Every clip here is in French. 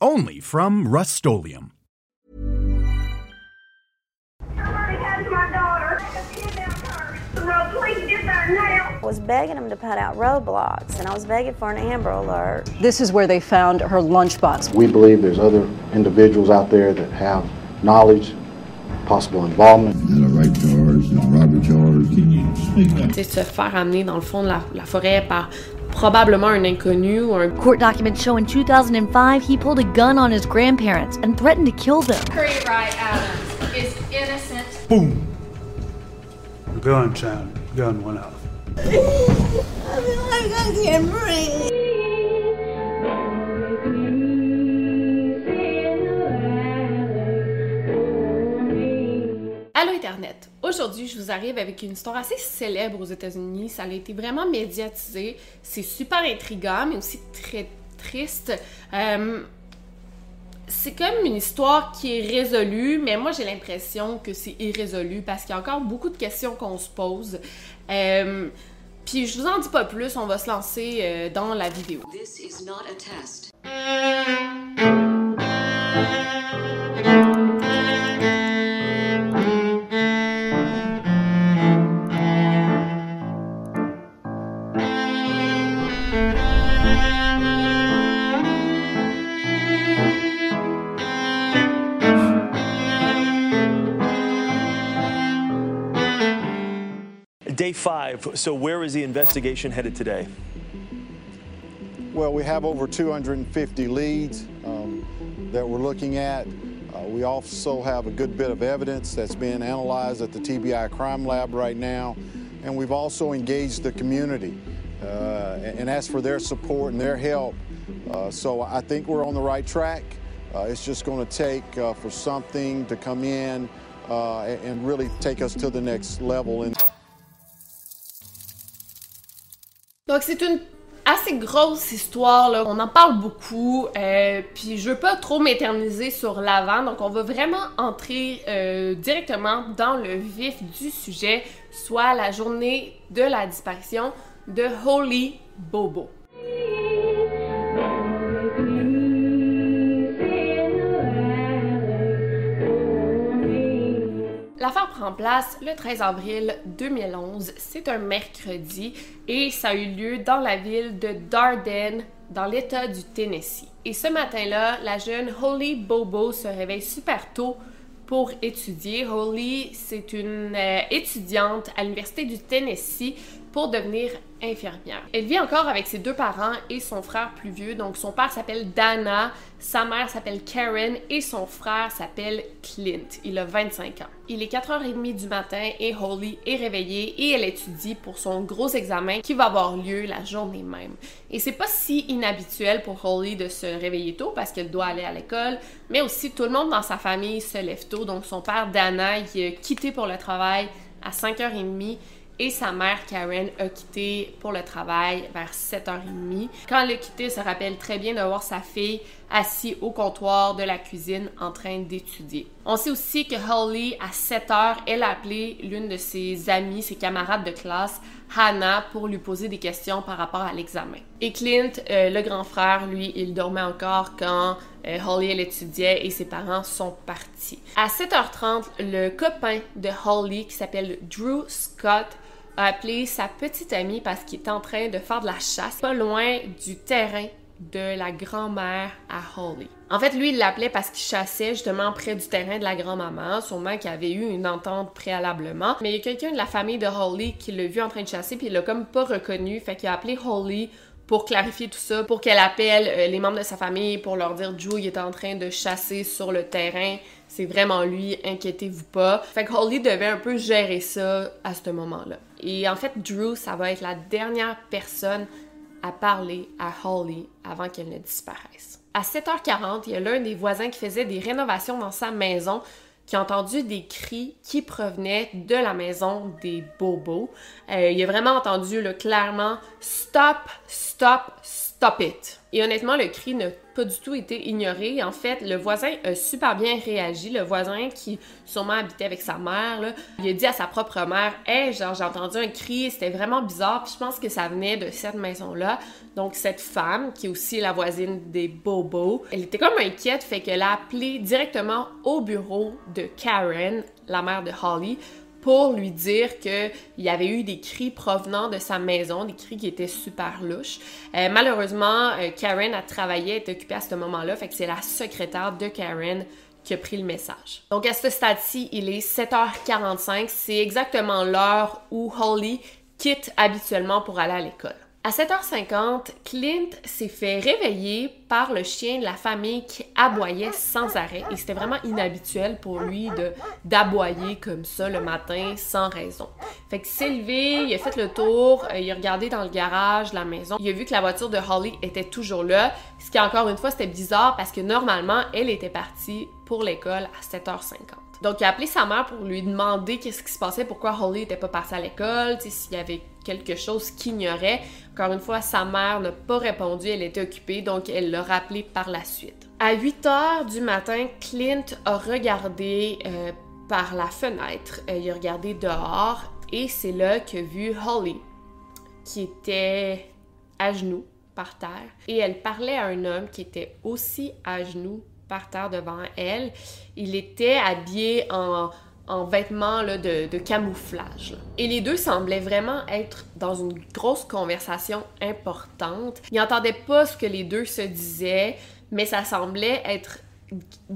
Only from rustolium Somebody has my daughter. Kidnapped her. So please get there now. I was begging them to put out roadblocks, and I was begging for an Amber Alert. This is where they found her lunchbox. We believe there's other individuals out there that have knowledge, possible involvement. And a rape charge, and a robbery charge. Can you speak up? C'est se faire amener dans le fond de la, la forêt par probablement un inconnu ou un Court documents show in 2005 he pulled a gun on his grandparents and threatened to kill them. Curry Wright Adams is innocent. Boom! The gun sounded. Gun went off. I feel like I can't breathe. Aujourd'hui, je vous arrive avec une histoire assez célèbre aux États-Unis. Ça a été vraiment médiatisé. C'est super intriguant, mais aussi très triste. Euh, c'est comme une histoire qui est résolue, mais moi j'ai l'impression que c'est irrésolu parce qu'il y a encore beaucoup de questions qu'on se pose. Euh, puis je vous en dis pas plus, on va se lancer euh, dans la vidéo. This is not a test. Day five. So, where is the investigation headed today? Well, we have over 250 leads um, that we're looking at. Uh, we also have a good bit of evidence that's being analyzed at the TBI crime lab right now. And we've also engaged the community uh, and asked for their support and their help. Uh, so I think we're on the right track. Uh, it's just going to take uh, for something to come in uh, and really take us to the next level. And Donc c'est une assez grosse histoire, là. on en parle beaucoup, euh, puis je veux pas trop m'éterniser sur l'avant, donc on va vraiment entrer euh, directement dans le vif du sujet, soit la journée de la disparition de Holy Bobo. L'affaire prend place le 13 avril 2011. C'est un mercredi et ça a eu lieu dans la ville de Darden, dans l'État du Tennessee. Et ce matin-là, la jeune Holly Bobo se réveille super tôt pour étudier. Holly, c'est une euh, étudiante à l'Université du Tennessee pour devenir infirmière. Elle vit encore avec ses deux parents et son frère plus vieux. Donc son père s'appelle Dana, sa mère s'appelle Karen et son frère s'appelle Clint. Il a 25 ans. Il est 4h30 du matin et Holly est réveillée et elle étudie pour son gros examen qui va avoir lieu la journée même. Et c'est pas si inhabituel pour Holly de se réveiller tôt parce qu'elle doit aller à l'école, mais aussi tout le monde dans sa famille se lève tôt. Donc son père Dana, il a quitté pour le travail à 5h30 et sa mère Karen a quitté pour le travail vers 7h30. Quand elle a quitté, se rappelle très bien de voir sa fille assise au comptoir de la cuisine en train d'étudier. On sait aussi que Holly, à 7h, elle a appelé l'une de ses amies, ses camarades de classe, Hannah, pour lui poser des questions par rapport à l'examen. Et Clint, euh, le grand frère, lui, il dormait encore quand euh, Holly, elle étudiait et ses parents sont partis. À 7h30, le copain de Holly, qui s'appelle Drew Scott, a appelé sa petite amie parce qu'il était en train de faire de la chasse pas loin du terrain de la grand-mère à Holly. En fait, lui, il l'appelait parce qu'il chassait justement près du terrain de la grand-maman, sûrement qu'il avait eu une entente préalablement. Mais il y a quelqu'un de la famille de Holly qui l'a vu en train de chasser, puis il l'a comme pas reconnu, fait qu'il a appelé Holly pour clarifier tout ça, pour qu'elle appelle euh, les membres de sa famille pour leur dire Drew il est en train de chasser sur le terrain, c'est vraiment lui, inquiétez-vous pas. Fait que Holly devait un peu gérer ça à ce moment-là. Et en fait, Drew, ça va être la dernière personne à parler à Holly avant qu'elle ne disparaisse. À 7h40, il y a l'un des voisins qui faisait des rénovations dans sa maison qui a entendu des cris qui provenaient de la maison des bobos. Euh, il a vraiment entendu là, clairement Stop, stop, stop it. Et honnêtement, le cri n'a pas du tout été ignoré. En fait, le voisin a super bien réagi. Le voisin qui sûrement habitait avec sa mère, là, il a dit à sa propre mère Hey, genre, j'ai entendu un cri, c'était vraiment bizarre. Puis je pense que ça venait de cette maison-là. Donc, cette femme, qui est aussi la voisine des Bobos, elle était comme inquiète, fait qu'elle a appelé directement au bureau de Karen, la mère de Holly, pour lui dire qu'il y avait eu des cris provenant de sa maison, des cris qui étaient super louches. Euh, malheureusement, euh, Karen a travaillé, est occupée à ce moment-là, fait que c'est la secrétaire de Karen qui a pris le message. Donc à ce stade-ci, il est 7h45, c'est exactement l'heure où Holly quitte habituellement pour aller à l'école. À 7h50, Clint s'est fait réveiller par le chien de la famille qui aboyait sans arrêt et c'était vraiment inhabituel pour lui d'aboyer comme ça le matin sans raison. Fait qu'il s'est levé, il a fait le tour, euh, il a regardé dans le garage la maison, il a vu que la voiture de Holly était toujours là, ce qui encore une fois c'était bizarre parce que normalement elle était partie pour l'école à 7h50. Donc, il a appelé sa mère pour lui demander qu'est-ce qui se passait, pourquoi Holly n'était pas partie à l'école, s'il y avait quelque chose qu'il ignorait. Encore une fois, sa mère n'a pas répondu, elle était occupée, donc elle l'a rappelé par la suite. À 8 heures du matin, Clint a regardé euh, par la fenêtre, euh, il a regardé dehors, et c'est là a vu Holly, qui était à genoux par terre, et elle parlait à un homme qui était aussi à genoux par terre devant elle. Il était habillé en, en vêtements de, camouflage. Et les deux semblaient vraiment être dans une grosse conversation importante. Ils n'entendaient pas ce que les deux se disaient, mais ça semblait être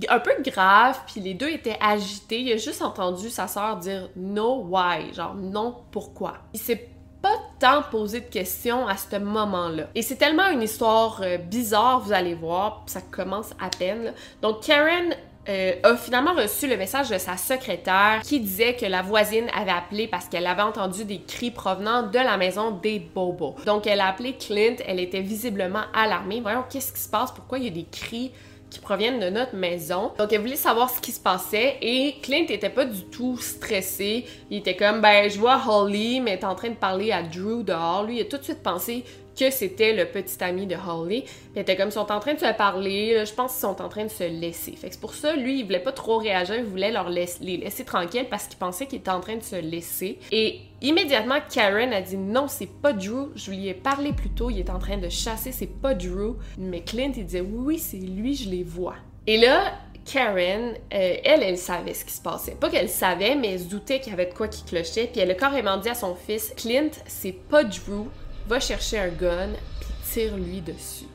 un peu grave, puis les deux étaient agités. Il a juste entendu sa sœur dire no why, genre non pourquoi. Il s'est pas tant posé de questions à ce moment-là. Et c'est tellement une histoire euh, bizarre, vous allez voir, ça commence à peine. Donc Karen euh, a finalement reçu le message de sa secrétaire qui disait que la voisine avait appelé parce qu'elle avait entendu des cris provenant de la maison des Bobos. Donc elle a appelé Clint, elle était visiblement alarmée. Voyons, qu'est-ce qui se passe? Pourquoi il y a des cris qui proviennent de notre maison? Donc elle voulait savoir ce qui se passait et Clint était pas du tout stressé. Il était comme ben je vois Holly mais est en train de parler à Drew dehors. Lui il a tout de suite pensé que c'était le petit ami de Holly. Puis était comme ils sont en train de se parler, je pense qu'ils sont en train de se laisser. C'est pour ça lui il voulait pas trop réagir, il voulait leur les laisser tranquilles parce qu'il pensait qu'ils étaient en train de se laisser. Et immédiatement Karen a dit non, c'est pas Drew, je lui ai parlé plus tôt, il est en train de chasser, c'est pas Drew. Mais Clint il disait oui, oui, c'est lui, je les vois. Et là, Karen, euh, elle, elle savait ce qui se passait. Pas qu'elle savait, mais elle se doutait qu'il y avait de quoi qui clochait. Puis elle a carrément dit à son fils, Clint, c'est pas Drew, va chercher un gun, puis tire-lui dessus.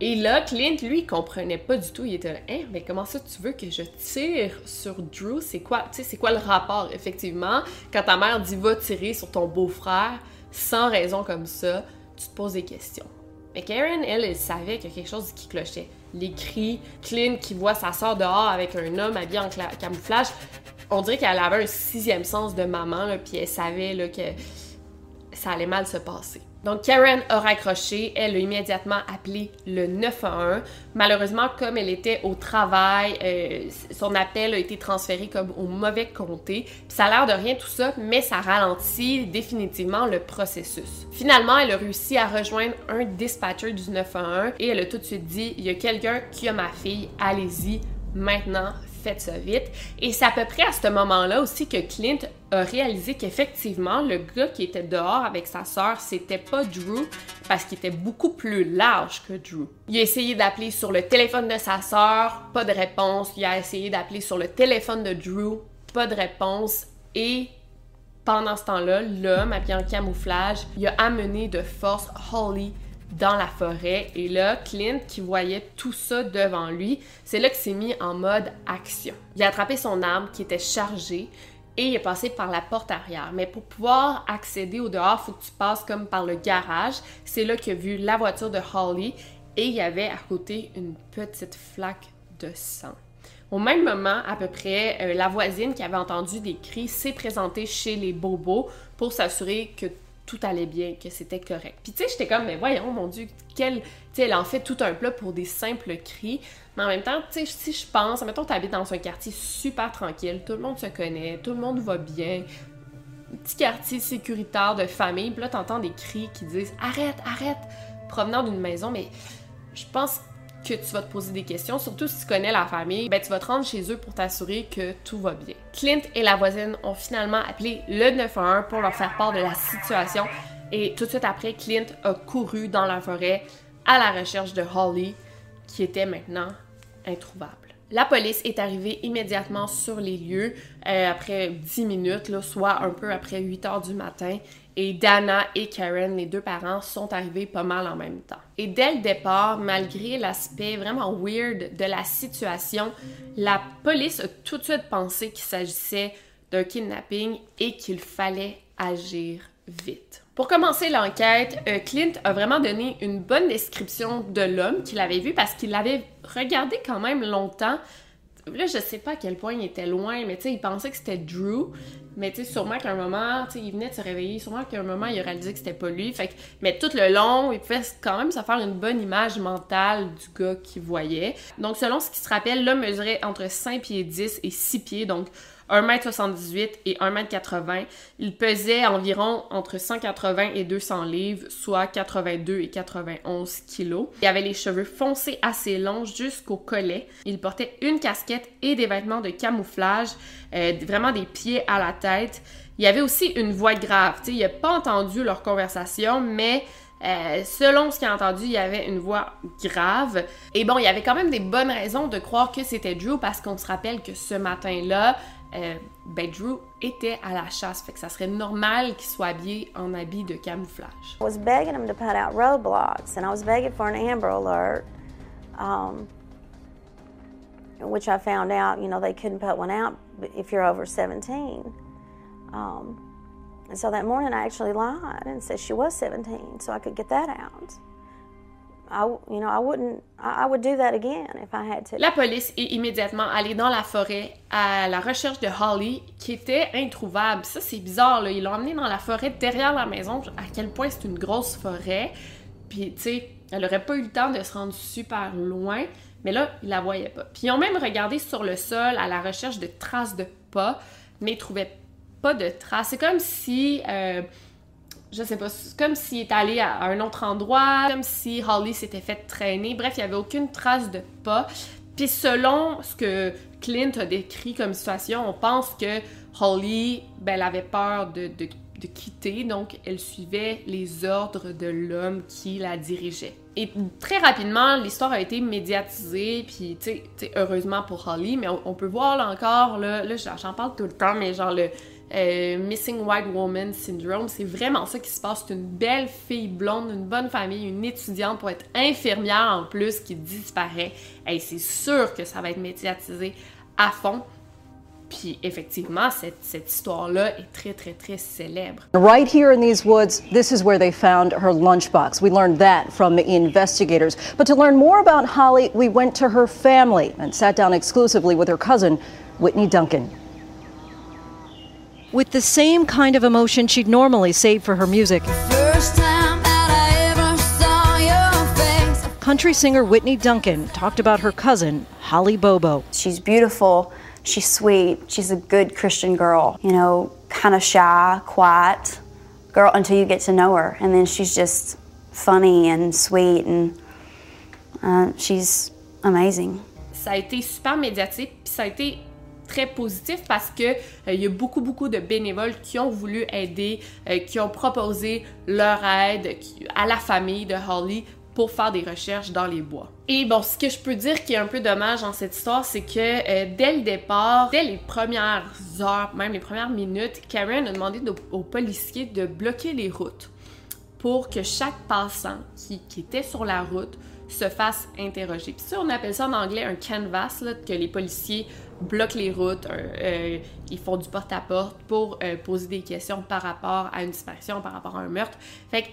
Et là, Clint, lui, comprenait pas du tout. Il était là, hein, mais comment ça tu veux que je tire sur Drew? C'est quoi, c'est quoi le rapport, effectivement? Quand ta mère dit va tirer sur ton beau-frère, sans raison comme ça, tu te poses des questions. Mais Karen, elle, elle savait qu'il y a quelque chose qui clochait. Les cris, Clint qui voit sa soeur dehors avec un homme habillé en camouflage, on dirait qu'elle avait un sixième sens de maman, puis elle savait que ça allait mal se passer. Donc Karen a raccroché, elle a immédiatement appelé le 911. Malheureusement, comme elle était au travail, euh, son appel a été transféré comme au mauvais comté. Puis ça a l'air de rien tout ça, mais ça ralentit définitivement le processus. Finalement, elle a réussi à rejoindre un dispatcher du 911 et elle a tout de suite dit il y a quelqu'un qui a ma fille, allez-y maintenant, faites ça vite. Et c'est à peu près à ce moment-là aussi que Clint a réalisé qu'effectivement, le gars qui était dehors avec sa sœur, c'était pas Drew parce qu'il était beaucoup plus large que Drew. Il a essayé d'appeler sur le téléphone de sa sœur, pas de réponse. Il a essayé d'appeler sur le téléphone de Drew, pas de réponse. Et pendant ce temps-là, l'homme, habillé en camouflage, il a amené de force Holly dans la forêt. Et là, Clint, qui voyait tout ça devant lui, c'est là qu'il s'est mis en mode action. Il a attrapé son arme qui était chargée et il est passé par la porte arrière. Mais pour pouvoir accéder au dehors, il faut que tu passes comme par le garage. C'est là qu'il a vu la voiture de Holly et il y avait à côté une petite flaque de sang. Au même moment, à peu près, euh, la voisine qui avait entendu des cris s'est présentée chez les bobos pour s'assurer que tout allait bien, que c'était correct. Puis tu sais, j'étais comme, mais voyons, mon Dieu, quel... Tu elle en fait tout un plat pour des simples cris. Mais en même temps, tu sais, si je pense, mettons, tu habites dans un quartier super tranquille, tout le monde se connaît, tout le monde va bien, petit quartier sécuritaire de famille, puis là, t'entends des cris qui disent « Arrête, arrête! » provenant d'une maison, mais je pense que tu vas te poser des questions, surtout si tu connais la famille, ben tu vas te rendre chez eux pour t'assurer que tout va bien. Clint et la voisine ont finalement appelé le 911 pour leur faire part de la situation et tout de suite après, Clint a couru dans la forêt à la recherche de Holly qui était maintenant introuvable. La police est arrivée immédiatement sur les lieux euh, après 10 minutes, là, soit un peu après 8 heures du matin, et Dana et Karen, les deux parents, sont arrivés pas mal en même temps. Et dès le départ, malgré l'aspect vraiment weird de la situation, la police a tout de suite pensé qu'il s'agissait d'un kidnapping et qu'il fallait agir vite. Pour commencer l'enquête, euh, Clint a vraiment donné une bonne description de l'homme qu'il avait vu parce qu'il l'avait regardé quand même longtemps Là, je sais pas à quel point il était loin, mais tu sais, il pensait que c'était Drew. Mais tu sais, sûrement qu'à un moment, tu sais, il venait de se réveiller, sûrement qu'à un moment, il a réalisé que c'était pas lui. Fait que, mais tout le long, il pouvait quand même se faire une bonne image mentale du gars qu'il voyait. Donc, selon ce qu'il se rappelle, l'homme mesurait entre 5 pieds 10 et 6 pieds, donc 1m78 et 1m80. Il pesait environ entre 180 et 200 livres, soit 82 et 91 kilos. Il avait les cheveux foncés assez longs jusqu'au collet. Il portait une casquette et des vêtements de camouflage, euh, vraiment des pieds à la tête. Il y avait aussi une voix grave. sais, il n'a pas entendu leur conversation, mais euh, selon ce qu'il a entendu, il y avait une voix grave. Et bon, il y avait quand même des bonnes raisons de croire que c'était Drew parce qu'on se rappelle que ce matin-là, euh, ben Drew était à la chasse, fait que ça serait normal qu'il soit habillé en habit de camouflage. I was begging him to put out roadblocks, and I was begging for an Amber Alert, um, which I found out, you know, they couldn't put one out if you're over 17. Um, and so that morning I actually lied and said she was 17, so I could get that out. La police est immédiatement allée dans la forêt à la recherche de Holly, qui était introuvable. Ça, c'est bizarre. Ils l'ont emmenée dans la forêt derrière la maison, à quel point c'est une grosse forêt. Puis, tu sais, elle aurait pas eu le temps de se rendre super loin, mais là, ils la voyaient pas. Puis, ils ont même regardé sur le sol à la recherche de traces de pas, mais ils trouvaient pas de traces. C'est comme si... Euh, je sais pas, comme s'il est allé à un autre endroit, comme si Holly s'était fait traîner. Bref, il n'y avait aucune trace de pas. Puis selon ce que Clint a décrit comme situation, on pense que Holly, ben, elle avait peur de, de, de quitter, donc elle suivait les ordres de l'homme qui la dirigeait. Et très rapidement, l'histoire a été médiatisée, puis tu sais, heureusement pour Holly, mais on, on, peut voir là encore, là, là j'en parle tout le temps, mais genre le euh, Missing White Woman Syndrome. C'est vraiment ça qui se passe. C'est une belle fille blonde, une bonne famille, une étudiante pour être infirmière en plus qui disparaît. Et c'est sûr que ça va être médiatisé à fond. Puis effectivement, cette, cette histoire-là est très, très, très célèbre. Right here in these woods, this is where they found her lunchbox. We learned that from the investigators. But to learn more about Holly, we went to her family and sat down exclusively with her cousin, Whitney Duncan. With the same kind of emotion she'd normally save for her music. Country singer Whitney Duncan talked about her cousin, Holly Bobo. She's beautiful, she's sweet, she's a good Christian girl, you know, kind of shy, quiet girl until you get to know her. And then she's just funny and sweet, and uh, she's amazing. Ça a été super médiatique, puis ça a été très positif parce que euh, il y a beaucoup beaucoup de bénévoles qui ont voulu aider, euh, qui ont proposé leur aide à la famille de Holly pour faire des recherches dans les bois. Et bon, ce que je peux dire qui est un peu dommage dans cette histoire, c'est que euh, dès le départ, dès les premières heures, même les premières minutes, Karen a demandé aux policiers de bloquer les routes. pour que chaque passant qui, était sur la route se fasse interroger. Puis ça, on appelle ça en anglais un canvas, que les policiers bloquent les routes, euh, ils font du porte-à-porte pour euh, poser des questions par rapport à une disparition, par rapport à un meurtre. Fait que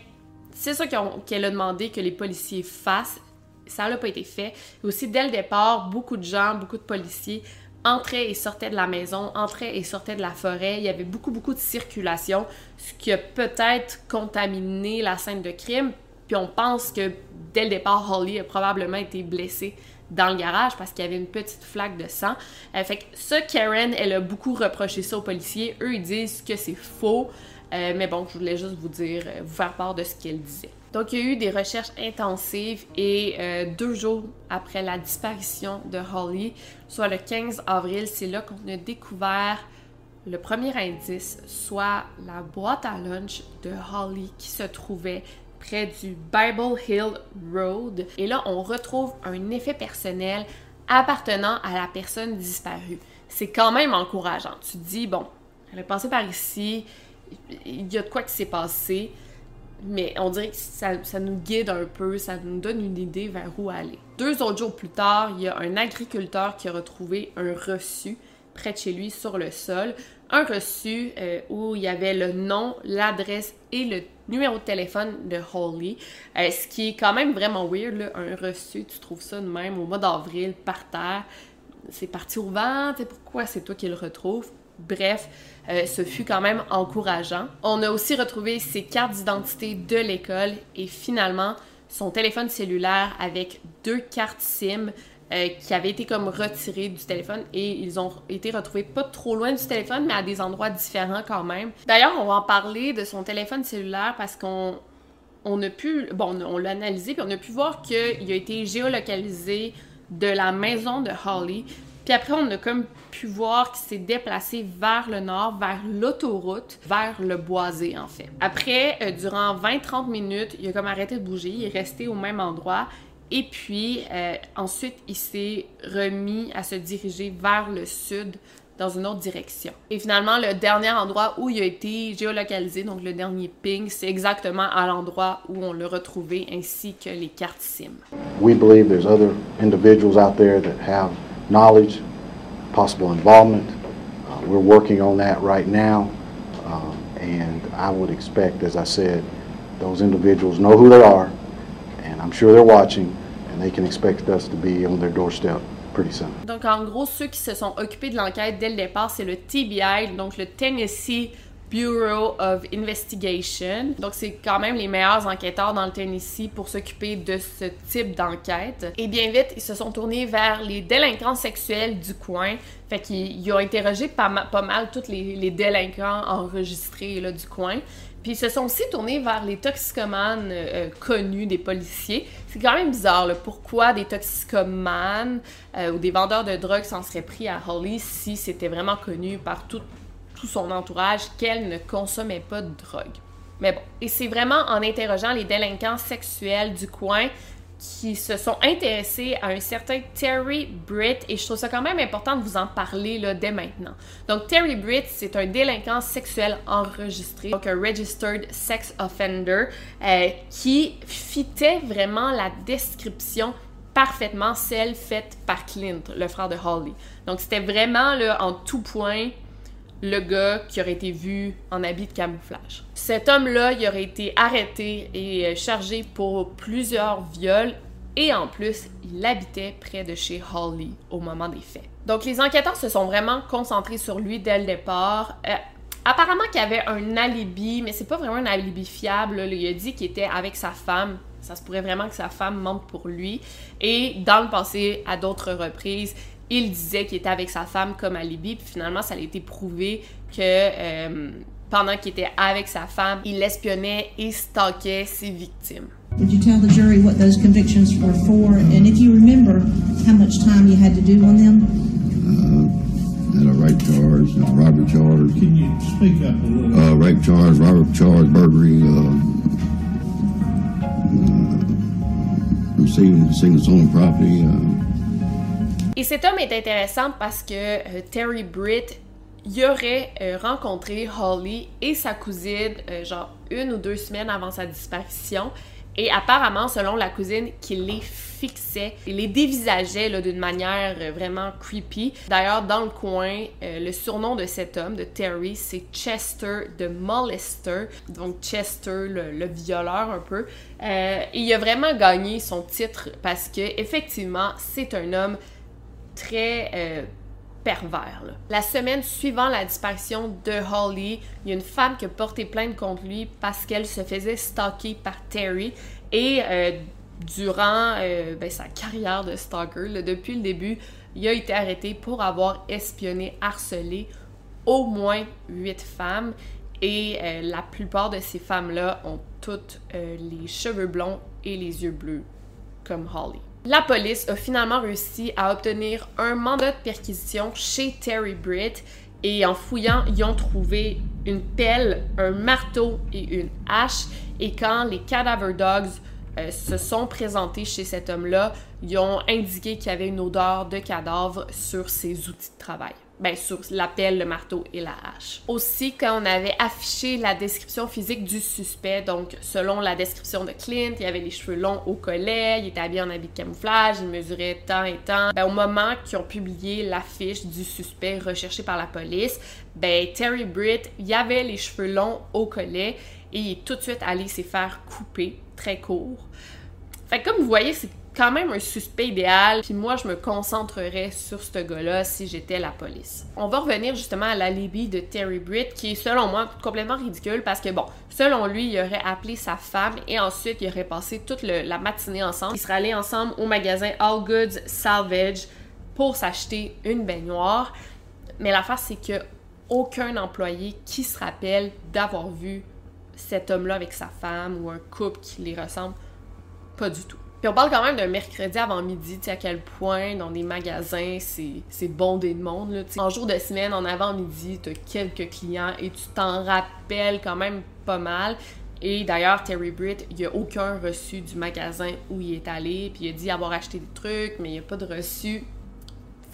c'est ça qu'elle a demandé que les policiers fassent. Ça n'a pas été fait. Aussi, dès le départ, beaucoup de gens, beaucoup de policiers entraient et sortaient de la maison, entraient et sortaient de la forêt. Il y avait beaucoup, beaucoup de circulation, ce qui a peut-être contaminé la scène de crime. Puis on pense que dès le départ, Holly a probablement été blessée dans le garage parce qu'il y avait une petite flaque de sang. Euh, fait que ça, Karen, elle a beaucoup reproché ça aux policiers. Eux, ils disent que c'est faux. Euh, mais bon, je voulais juste vous dire, euh, vous faire part de ce qu'elle disait. Donc, il y a eu des recherches intensives et deux jours après la disparition de Holly, soit le 15 avril, c'est là qu'on a découvert le premier indice, soit la boîte à lunch de Holly qui se trouvait près du Bible Hill Road. Et là, on retrouve un effet personnel appartenant à la personne disparue. C'est quand même encourageant. Tu te dis, bon, elle est passée par ici, il y a de quoi qui s'est passé, mais on dirait que ça, ça, nous guide un peu, ça nous donne une idée vers où aller. Deux autres jours plus tard, il y a un agriculteur qui a retrouvé un reçu près de chez lui sur le sol. Un reçu euh, où il y avait le nom, l'adresse et le numéro de téléphone de Holly. Euh, ce qui est quand même vraiment weird, un reçu, tu trouves ça de même au mois d'avril par terre. C'est parti au vent, pourquoi c'est toi qui le retrouves? Bref, euh, ce fut quand même encourageant. On a aussi retrouvé ses cartes d'identité de l'école et finalement son téléphone cellulaire avec deux cartes SIM euh, qui avaient été comme retirées du téléphone et ils ont été retrouvés pas trop loin du téléphone, mais à des endroits différents quand même. D'ailleurs, on va en parler de son téléphone cellulaire parce qu'on on a pu, bon, on l'a analysé puis on a pu voir qu'il a été géolocalisé de la maison de Holly. Puis après, on a comme pu voir qu'il s'est déplacé vers le nord, vers l'autoroute, vers le boisé en fait. Après, euh, durant 20-30 minutes, il a comme arrêté de bouger, il est resté au même endroit et puis, euh, ensuite, il s'est remis à se diriger vers le sud dans une autre direction. Et finalement, le dernier endroit où il a été géolocalisé, donc le dernier ping, c'est exactement à l'endroit où on l'a retrouvé, ainsi que les cartes SIM. We believe there's other individuals out there that have knowledge, possible involvement. Uh, we're working on that right now, uh, and I would expect, as I said, those individuals know who they are. I'm sure they're watching and they can expect us to be on their doorstep. Donc en gros, ceux qui se sont occupés de l'enquête dès le départ, c'est le TBI, donc le Tennessee Bureau of Investigation. Donc, c'est quand même les meilleurs enquêteurs dans le Tennessee pour s'occuper de ce type d'enquête. Et bien vite, ils se sont tournés vers les délinquants sexuels du coin. Fait qu'ils ont interrogé pas, pas mal tous les, les délinquants enregistrés là, du coin. Puis ils se sont aussi tournés vers les toxicomanes euh, connus des policiers. C'est quand même bizarre, pourquoi des toxicomanes euh, ou des vendeurs de drogue s'en seraient pris à Holly si c'était vraiment connu par tout, tout son entourage qu'elle ne consommait pas de drogue. Mais bon, et c'est vraiment en interrogeant les délinquants sexuels du coin qui se sont intéressés à un certain Terry Britt et je trouve ça quand même important de vous en parler là, dès maintenant. Donc Terry Britt, c'est un délinquant sexuel enregistré, donc un registered sex offender euh, qui fitait vraiment la description parfaitement celle faite par Clint, le frère de Holly. Donc c'était vraiment là, en tout point le gars qui aurait été vu en habit de camouflage. Cet homme-là, il aurait été arrêté et euh, chargé pour plusieurs viols et en plus, il habitait près de chez Holly au moment des faits. Donc les enquêteurs se sont vraiment concentrés sur lui dès le départ. Euh, apparemment qu'il avait un alibi, mais c'est pas vraiment un alibi fiable. Il a dit qu'il était avec sa femme. Ça se pourrait vraiment que sa femme mente pour lui. Et dans le passé, à d'autres reprises, il disait qu'il était avec sa femme comme alibi, puis finalement, ça a été prouvé que euh, pendant qu'il était avec sa femme, il espionnait et stalkait ses victimes. Did you tell the jury what those convictions were for, and if you remember how much time you had to do on them? Uh, had a rape charge, a robbery charge. Can you speak up a little? Uh, rape charge, robbery charge, burglary, uh, uh, receiving, receiving stolen property. Uh, Et cet homme est intéressant parce que euh, Terry Britt, il aurait euh, rencontré Holly et sa cousine euh, genre une ou deux semaines avant sa disparition. Et apparemment, selon la cousine, qu'il les fixait, il les dévisageait d'une manière euh, vraiment creepy. D'ailleurs, dans le coin, le surnom de cet homme, de Terry, c'est Chester de Molester. Donc Chester, le, violeur un peu. et il a vraiment gagné son titre parce que effectivement, c'est un homme très pervers. La semaine suivant la disparition de Holly, il y a une femme qui a porté plainte contre lui parce qu'elle se faisait stalker par Terry et euh, durant euh, ben, sa carrière de stalker, depuis le début, il a été arrêté pour avoir espionné, harcelé au moins huit femmes et euh, la plupart de ces femmes-là ont toutes les cheveux blonds et les yeux bleus comme Holly. La police a finalement réussi à obtenir un mandat de perquisition chez Terry Britt et en fouillant, ils ont trouvé une pelle, un marteau et une hache. Et quand les cadaver dogs euh, se sont présentés chez cet homme-là, ils ont indiqué qu'il y avait une odeur de cadavre sur ses outils de travail ben, sur la pelle, le marteau et la hache. Aussi, quand on avait affiché la description physique du suspect, donc selon la description de Clint, il avait les cheveux longs au collet, il était habillé en habit de camouflage, il mesurait tant et tant. Ben, au moment qu'ils ont publié l'affiche du suspect recherché par la police, ben, Terry Britt, il avait les cheveux longs au collet et il est tout de suite allé se faire couper, très court. Fait comme vous voyez, c'est quand même un suspect idéal, puis moi je me concentrerais sur ce gars-là si j'étais la police. On va revenir justement à l'alibi de Terry Britt qui est selon moi complètement ridicule parce que bon, selon lui, il aurait appelé sa femme et ensuite il aurait passé toute la matinée ensemble. Ils seraient allés ensemble au magasin All Goods Salvage pour s'acheter une baignoire. Mais l'affaire c'est que aucun employé qui se rappelle d'avoir vu cet homme-là avec sa femme ou un couple qui les ressemble, pas du tout. Puis on parle quand même d'un mercredi avant midi, tu sais, à quel point dans des magasins, c'est bondé de monde. Là, en jour de semaine, en avant-midi, tu as quelques clients et tu t'en rappelles quand même pas mal. Et d'ailleurs, Terry Britt, il n'y a aucun reçu du magasin où il est allé, puis il a dit avoir acheté des trucs, mais il n'y a pas de reçu.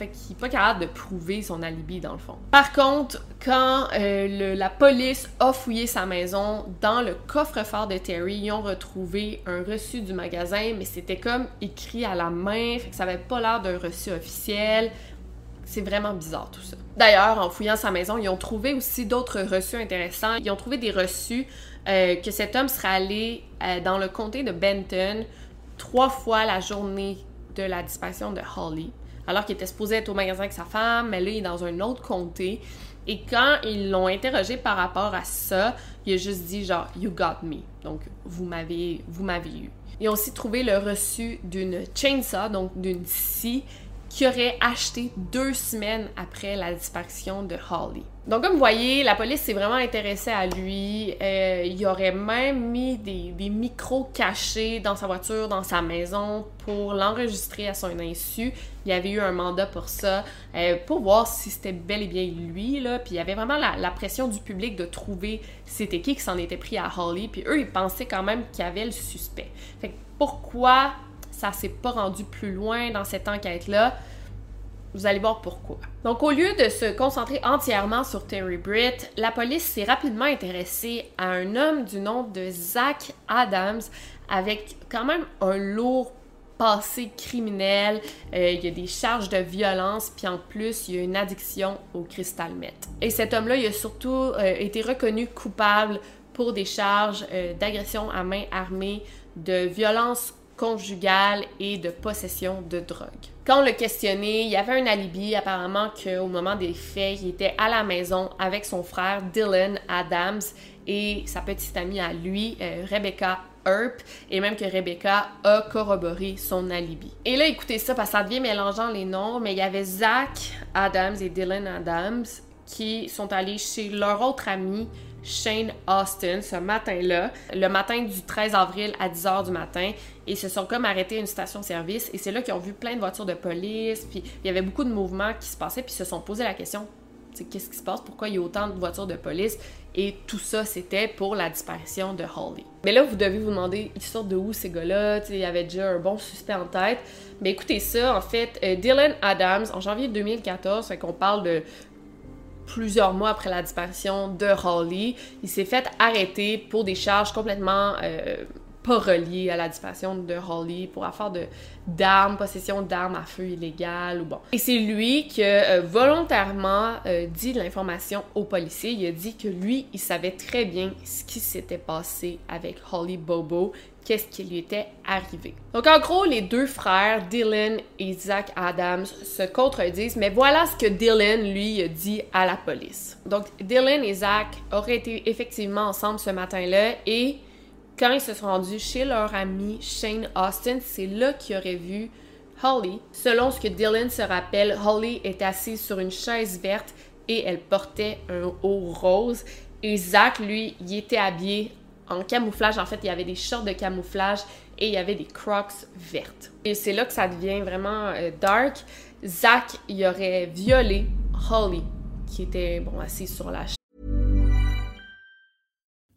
Fait qu'il n'est pas capable de prouver son alibi dans le fond. Par contre, quand euh, la police a fouillé sa maison, dans le coffre-fort de Terry, ils ont retrouvé un reçu du magasin, mais c'était comme écrit à la main, ça avait pas l'air d'un reçu officiel. C'est vraiment bizarre tout ça. D'ailleurs, en fouillant sa maison, ils ont trouvé aussi d'autres reçus intéressants. Ils ont trouvé des reçus euh, que cet homme serait allé euh, dans le comté de Benton trois fois la journée de la disparition de Holly alors qu'il était supposé être au magasin avec sa femme, mais là, il est dans un autre comté. Et quand ils l'ont interrogé par rapport à ça, il a juste dit genre You got me. Donc vous m'avez vous m'avez eu. Ils ont aussi trouvé le reçu d'une chainsaw, donc d'une scie qui aurait acheté deux semaines après la disparition de Holly. Donc comme vous voyez, la police s'est vraiment intéressée à lui. Euh, il aurait même mis des, micros cachés dans sa voiture, dans sa maison, pour l'enregistrer à son insu. Il y avait eu un mandat pour ça, euh, pour voir si c'était bel et bien lui. Là. Puis il y avait vraiment la, pression du public de trouver c'était qui qui s'en était pris à Holly. Puis eux, ils pensaient quand même qu'il y avait le suspect. Fait pourquoi ça s'est pas rendu plus loin dans cette enquête-là. Vous allez voir pourquoi. Donc, au lieu de se concentrer entièrement sur Terry Britt, la police s'est rapidement intéressée à un homme du nom de Zach Adams avec quand même un lourd passé criminel, euh, il y a des charges de violence, puis en plus, il y a une addiction au cristal meth. Et cet homme-là, il a surtout euh, été reconnu coupable pour des charges euh, d'agression à main armée, de violence conjugale et de possession de drogue. Quand on l'a questionné, il y avait un alibi apparemment qu'au moment des faits, il était à la maison avec son frère Dylan Adams et sa petite amie à lui, euh, Rebecca Earp, et même que Rebecca a corroboré son alibi. Et là, écoutez ça, parce que ça devient mélangeant les noms, mais il y avait Zach Adams et Dylan Adams qui sont allés chez leur autre ami Shane Austin ce matin-là, le matin du 13 avril à 10h du matin, et se sont comme arrêtés à une station-service. Et c'est là qu'ils ont vu plein de voitures de police, puis il y avait beaucoup de mouvements qui se passaient, puis se sont posé la question qu'est-ce qui se passe, pourquoi il y a autant de voitures de police, et tout ça, c'était pour la disparition de Holly. Mais là, vous devez vous demander, ils sortent de où ces gars-là, il y avait déjà un bon suspect en tête. Mais écoutez ça, en fait, euh, Dylan Adams, en janvier 2014, fait qu'on parle de plusieurs mois après la disparition de Holly, il s'est fait arrêter pour des charges complètement euh, pas reliées à la disparition de Holly pour affaire de d'armes, possession d'armes à feu illégales ou bon. Et c'est lui qui a volontairement euh, dit l'information aux policiers. Il a dit que lui, il savait très bien ce qui s'était passé avec Holly Bobo, qu'est-ce qui lui était arrivé. Donc en gros, les deux frères, Dylan et Zach Adams, se contredisent, mais voilà ce que Dylan, lui, a dit à la police. Donc Dylan et Zach auraient été effectivement ensemble ce matin-là et quand ils se sont rendus chez leur ami Shane Austin, c'est là qu'ils auraient vu Holly. Selon ce que Dylan se rappelle, Holly est assise sur une chaise verte et elle portait un haut rose. Et Zach, lui, il était habillé en camouflage. En fait, il y avait des shorts de camouflage et il y avait des crocs vertes. Et c'est là que ça devient vraiment euh, dark. Zach, il aurait violé Holly, qui était, bon, assise sur la chaise.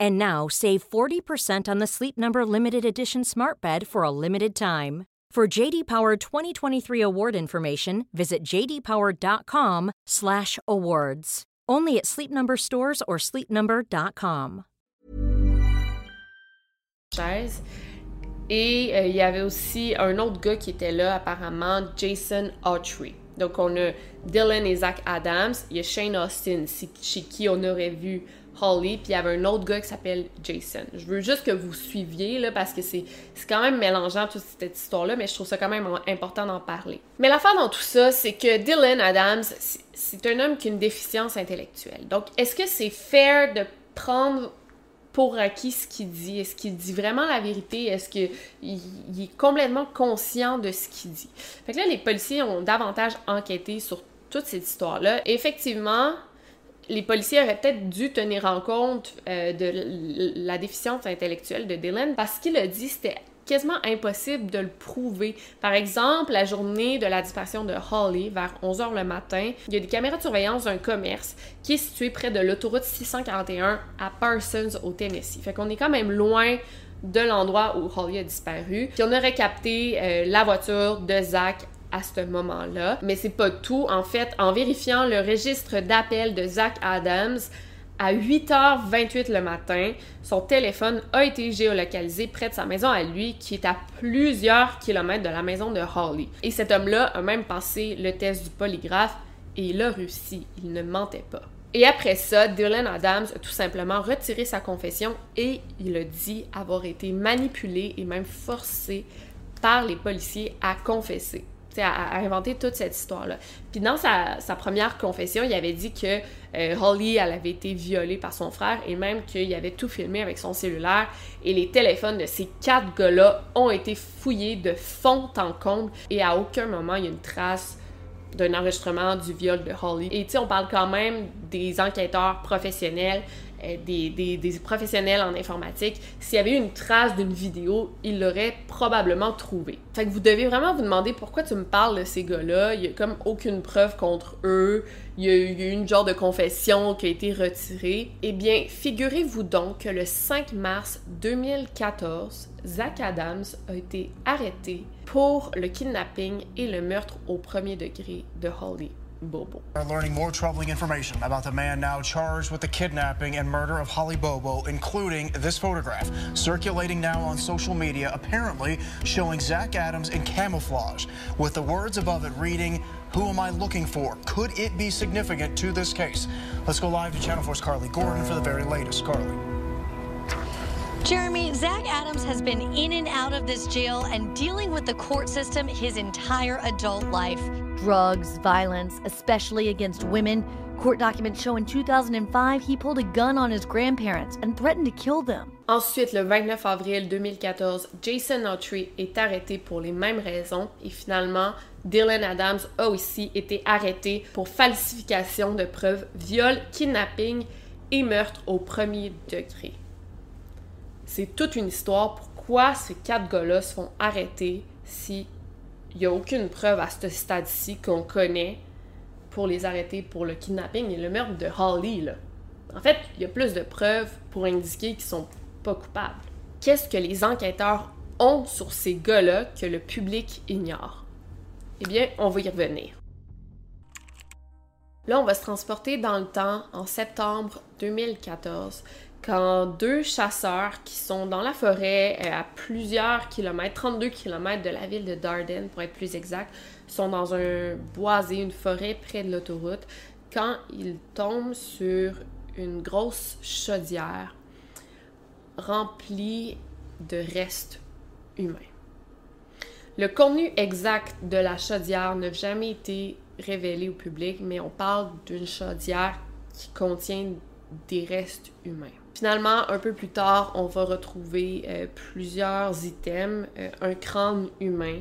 And now save 40% on the Sleep Number limited edition Smart Bed for a limited time. For JD Power 2023 award information, visit jdpower.com/awards. Only at Sleep Number stores or sleepnumber.com. Et euh, il y avait aussi un autre gars qui était là, apparemment, Jason Autry. Donc, on a Dylan et Zach Adams. Il y a Shane Austin, chez qui on aurait vu Holly. Puis il y avait un autre gars qui s'appelle Jason. Je veux juste que vous suiviez, là, parce que c'est quand même mélangeant toute cette histoire-là, mais je trouve ça quand même important d'en parler. Mais l'affaire dans tout ça, c'est que Dylan Adams, c'est un homme qui a une déficience intellectuelle. Donc, est-ce que c'est fair de prendre pour acquis ce qu'il dit? Est-ce qu'il dit vraiment la vérité? Est-ce qu'il il est complètement conscient de ce qu'il dit? Fait que là, les policiers ont davantage enquêté sur toute cette histoire-là. Effectivement, les policiers auraient peut-être dû tenir en compte euh, de la déficience intellectuelle de Dylan parce qu'il a dit c'était quasiment impossible de le prouver. Par exemple, la journée de la disparition de Holly, vers 11h le matin, il y a des caméras de surveillance d'un commerce qui est situé près de l'autoroute 641 à Parsons, au Tennessee. Fait qu'on est quand même loin de l'endroit où Holly a disparu. Puis on aurait capté euh, la voiture de Zach à ce moment-là. Mais c'est pas tout. En fait, en vérifiant le registre d'appel de Zach Adams, à 8h28 le matin, son téléphone a été géolocalisé près de sa maison à lui, qui est à plusieurs kilomètres de la maison de Holly. Et cet homme-là a même passé le test du polygraphe et il a réussi. Il ne mentait pas. Et après ça, Dylan Adams a tout simplement retiré sa confession et il a dit avoir été manipulé et même forcé par les policiers à confesser à, inventer toute cette histoire-là. Puis dans sa, première confession, il avait dit que euh, Holly, avait été violée par son frère et même qu'il avait tout filmé avec son cellulaire et les téléphones de ces quatre gars-là ont été fouillés de fond en comble et à aucun moment il y a une trace d'un enregistrement du viol de Holly. Et tu sais, on parle quand même des enquêteurs professionnels euh, des, professionnels en informatique, s'il y avait une trace d'une vidéo, ils l'auraient probablement trouvée. Fait que vous devez vraiment vous demander pourquoi tu me parles de ces gars-là. Il y a comme aucune preuve contre eux. Il y a eu une genre de confession qui a été retirée. Eh bien, figurez-vous donc que le 5 mars 2014, Zach Adams a été arrêté pour le kidnapping et le meurtre au premier degré de Holly. Bobo. Are learning more troubling information about the man now charged with the kidnapping and murder of Holly Bobo, including this photograph circulating now on social media, apparently showing Zach Adams in camouflage, with the words above it reading, Who am I looking for? Could it be significant to this case? Let's go live to Channel 4's Carly Gordon for the very latest. Carly. Jeremy, Zach Adams has been in and out of this jail and dealing with the court system his entire adult life. Drugs, violence, especially against women. Court documents show in 2005 he pulled a gun on his grandparents and threatened to kill them. Ensuite, le 29 avril 2014, Jason Autry est arrêté pour les mêmes raisons et finalement, Dylan Adams a aussi été arrêté pour falsification de preuves, viol, kidnapping et meurtre au premier degré. C'est toute une histoire pourquoi ces quatre gars-là se font arrêter si il n'y a aucune preuve à ce stade-ci qu'on connaît pour les arrêter pour le kidnapping et le meurtre de Holly. En fait, il y a plus de preuves pour indiquer qu'ils sont pas coupables. Qu'est-ce que les enquêteurs ont sur ces gars-là que le public ignore? Eh bien, on va y revenir. Là, on va se transporter dans le temps en septembre 2014, quand deux chasseurs qui sont dans la forêt euh, à plusieurs kilomètres, 32 kilomètres de la ville de Darden pour être plus exact, sont dans un boisé, une forêt près de l'autoroute, quand ils tombent sur une grosse chaudière remplie de restes humains. Le contenu exact de la chaudière n'a jamais été révélé au public, mais on parle d'une chaudière qui contient des restes humains. Finalement, un peu plus tard, on va retrouver euh, plusieurs items, euh, un crâne humain,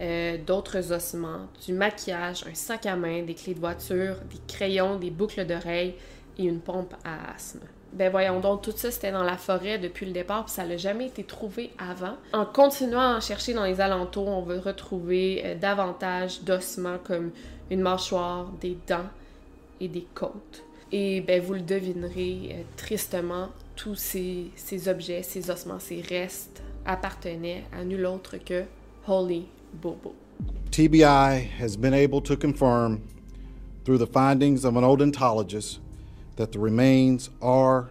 euh, d'autres ossements, du maquillage, un sac à main, des clés de voiture, des crayons, des boucles d'oreilles et une pompe à asthme. Ben voyons donc, tout ça c'était dans la forêt depuis le départ, puis ça n'a jamais été trouvé avant. En continuant à chercher dans les alentours, on va retrouver davantage d'ossements comme une mâchoire, des dents et des côtes. Et ben, vous le devinerez euh, tristement, tous ces, ces, objets, ces ossements, ces restes appartenaient à nul autre que Holy Bobo. TBI has been able to confirm through the findings of an odontologist that the remains are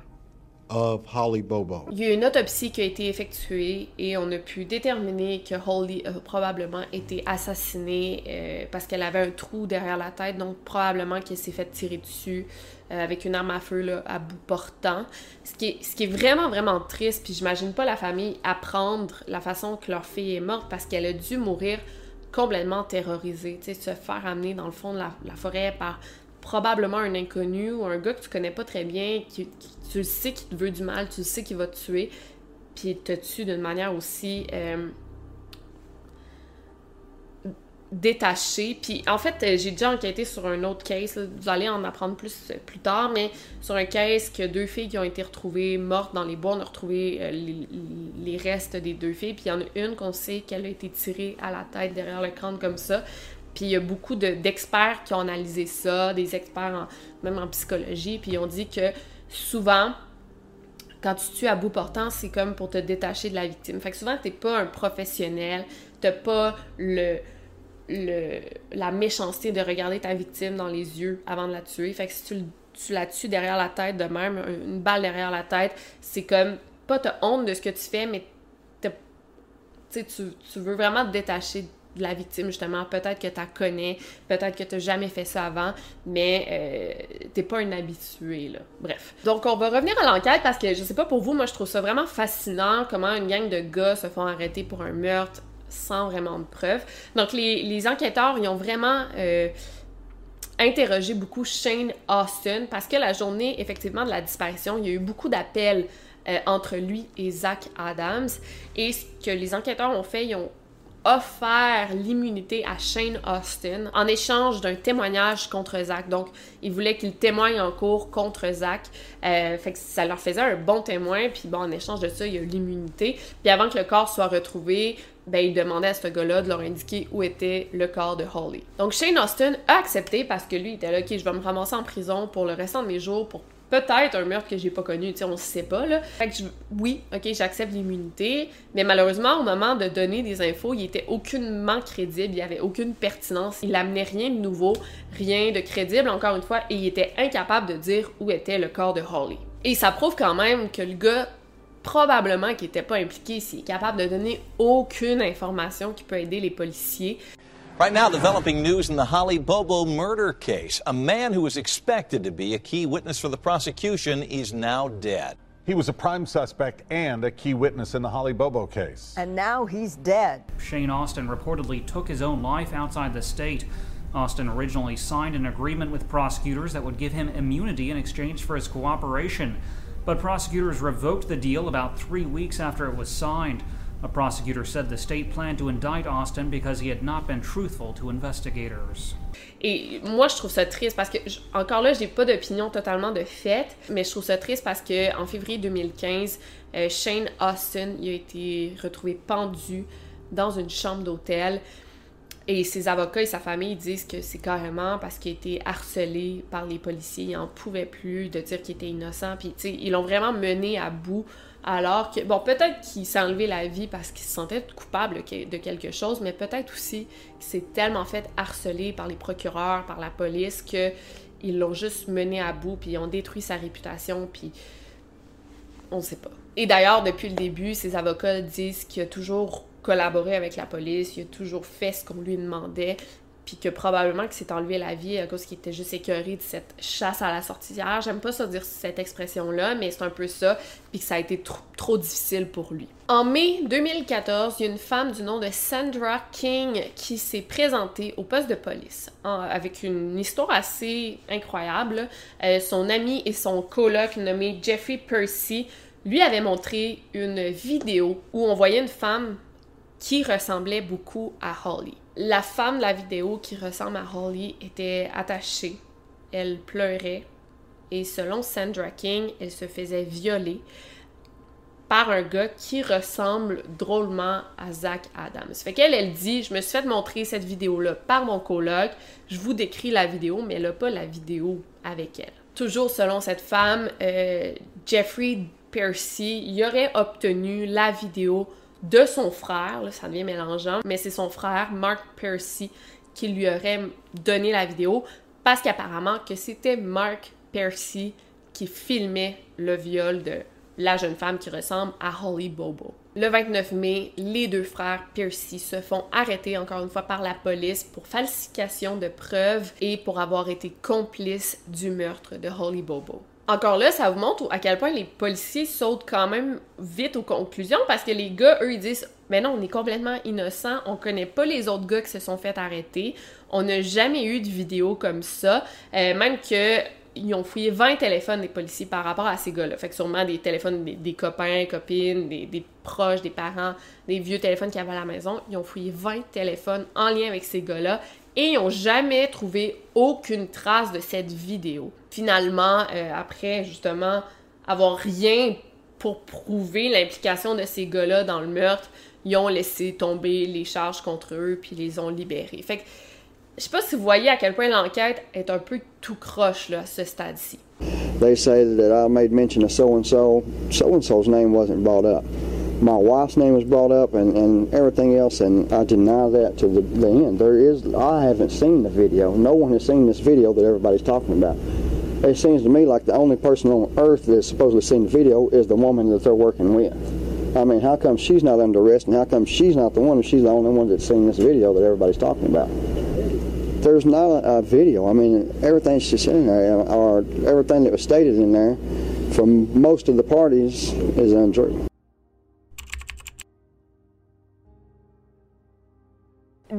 of Holly Bobo. Il y a une autopsie qui a été effectuée et on a pu déterminer que Holly a probablement été assassinée euh, parce qu'elle avait un trou derrière la tête, donc probablement qu'elle s'est fait tirer dessus euh, avec une arme à feu là, à bout portant. Ce qui, est, ce qui est vraiment, vraiment triste, puis j'imagine pas la famille apprendre la façon que leur fille est morte parce qu'elle a dû mourir complètement terrorisée, tu sais, se faire amener dans le fond de la, forêt par probablement un inconnu ou un gars que tu connais pas très bien, qui, tu sais qu'il te veut du mal, tu sais qu'il va te tuer, puis il te tue d'une manière aussi euh, détachée. Puis en fait, euh, j'ai déjà enquêté sur un autre case, vous allez en apprendre plus euh, plus tard, mais sur un case que deux filles qui ont été retrouvées mortes dans les bois, on a retrouvé les, les, restes des deux filles, puis il y en a une qu'on sait qu'elle a été tirée à la tête derrière le crâne comme ça. Puis il y a beaucoup d'experts qui ont analysé ça, des experts même en psychologie, puis ils ont dit que souvent, quand tu tues à bout portant, c'est comme pour te détacher de la victime. Fait que souvent, t'es pas un professionnel, t'as pas le, la méchanceté de regarder ta victime dans les yeux avant de la tuer. Fait que si tu, la tues derrière la tête de même, une balle derrière la tête, c'est comme, pas te honte de ce que tu fais, mais tu, tu veux vraiment te détacher de la victime, justement. Peut-être que tu la connais, peut-être que tu n'as jamais fait ça avant, mais euh, t'es pas un habitué, là. Bref. Donc, on va revenir à l'enquête parce que, je sais pas pour vous, moi, je trouve ça vraiment fascinant comment une gang de gars se font arrêter pour un meurtre sans vraiment de preuves. Donc, les, enquêteurs, ils ont vraiment... Euh, interrogé beaucoup Shane Austin parce que la journée effectivement de la disparition, il y a eu beaucoup d'appels euh, entre lui et Zach Adams. Et ce que les enquêteurs ont fait, ils ont offert l'immunité à Shane Austin en échange d'un témoignage contre Zach. Donc, ils voulaient qu'il témoigne en cours contre Zach. Euh, ça leur faisait un bon témoin. Puis bon, en échange de ça, il y a eu l'immunité. Puis avant que le corps soit retrouvé, ben, il demandait à ce gars-là de leur indiquer où était le corps de Holly. Donc Shane Austin a accepté parce que lui, il était là, ok, je vais me ramasser en prison pour le restant de mes jours pour peut-être un meurtre que j'ai pas connu, tu sais, on sait pas, là. Fait que oui, ok, j'accepte l'immunité, mais malheureusement, au moment de donner des infos, il était aucunement crédible, il avait aucune pertinence, il amenait rien de nouveau, rien de crédible, encore une fois, et il était incapable de dire où était le corps de Holly. Et ça prouve quand même que le gars, probablement qui était pas impliqué, s'il est capable de donner aucune information qui peut aider les policiers, Right now, developing news in the Holly Bobo murder case. A man who was expected to be a key witness for the prosecution is now dead. He was a prime suspect and a key witness in the Holly Bobo case. And now he's dead. Shane Austin reportedly took his own life outside the state. Austin originally signed an agreement with prosecutors that would give him immunity in exchange for his cooperation. But prosecutors revoked the deal about three weeks after it was signed. A prosecutor said the state planned to indict Austin because he had not been truthful to investigators. Et moi, je trouve ça triste parce que, encore là, j'ai pas d'opinion totalement de fait, mais je trouve ça triste parce que en février 2015, euh, Shane Austin a été retrouvé pendu dans une chambre d'hôtel. Et ses avocats et sa famille disent que c'est carrément parce qu'il a été harcelé par les policiers. Il n'en pouvait plus de dire qu'il était innocent. Puis, tu sais, ils l'ont vraiment mené à bout. Alors que, bon, peut-être qu'il s'est enlevé la vie parce qu'il se sentait coupable de quelque chose, mais peut-être aussi qu'il s'est tellement fait harceler par les procureurs, par la police, qu'ils l'ont juste mené à bout, puis ils ont détruit sa réputation, puis on ne sait pas. Et d'ailleurs, depuis le début, ses avocats disent qu'il a toujours collaboré avec la police, il a toujours fait ce qu'on lui demandait, puis que probablement qu'il s'est enlevé la vie à cause qu'il était juste écœuré de cette chasse à la sorcière. J'aime pas ça dire cette expression-là, mais c'est un peu ça, puis que ça a été trop, trop difficile pour lui. En mai 2014, il y a une femme du nom de Sandra King qui s'est présentée au poste de police avec une histoire assez incroyable. Euh, son ami et son coloc nommé Jeffrey Percy lui avait montré une vidéo où on voyait une femme qui ressemblait beaucoup à Holly. La femme de la vidéo qui ressemble à Holly était attachée, elle pleurait et selon Sandra King, elle se faisait violer par un gars qui ressemble drôlement à Zach Adams. Fait qu'elle, elle dit, je me suis fait montrer cette vidéo-là par mon coloc, je vous décris la vidéo, mais elle n'a pas la vidéo avec elle. Toujours selon cette femme, euh, Jeffrey Percy y aurait obtenu la vidéo de son frère, là, ça devient mélangeant, mais c'est son frère, Mark Percy, qui lui aurait donné la vidéo parce qu'apparemment que c'était Mark Percy qui filmait le viol de la jeune femme qui ressemble à Holly Bobo. Le 29 mai, les deux frères Percy se font arrêter encore une fois par la police pour falsification de preuves et pour avoir été complices du meurtre de Holly Bobo encore là, ça vous montre à quel point les policiers sautent quand même vite aux conclusions parce que les gars, eux, ils disent Mais non, on est complètement innocent, on connaît pas les autres gars qui se sont fait arrêter, on n'a jamais eu de vidéo comme ça, euh, même que. Ils ont fouillé 20 téléphones des policiers par rapport à ces gars-là. Fait que sûrement des téléphones des, copains, copines, des, des, proches, des parents, des vieux téléphones qu'il y avait à la maison. Ils ont fouillé 20 téléphones en lien avec ces gars-là et ils n'ont jamais trouvé aucune trace de cette vidéo. Finalement, euh, après justement avoir rien pour prouver l'implication de ces gars-là dans le meurtre, ils ont laissé tomber les charges contre eux puis les ont libérés. Fait que je sais pas si vous voyez à quel point l'enquête est un peu tout croche là, à ce stade-ci. They say that I made mention of so and so. So and so's name wasn't brought up. My wife's name was brought up and, and everything else, and I deny that to the, the end. There is, I haven't seen the video. No one has seen this video that everybody's talking about. It seems to me like the only person on earth that's supposedly seen the video is the woman that they're working with. I mean, how come she's not under arrest, and how come she's not the one, she's the only one that's seen this video that everybody's talking about? There's not a, a video. I mean, everything's just in there, uh, or everything that was stated in there from most of the parties is untrue.